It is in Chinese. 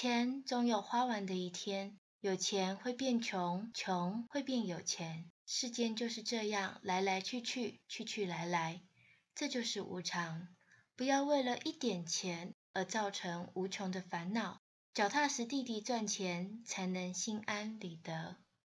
钱总有花完的一天，有钱会变穷，穷会变有钱，世间就是这样，来来去去，去去来来。这就是无常，不要为了一点钱而造成无穷的烦恼，脚踏实地地赚钱，才能心安理得。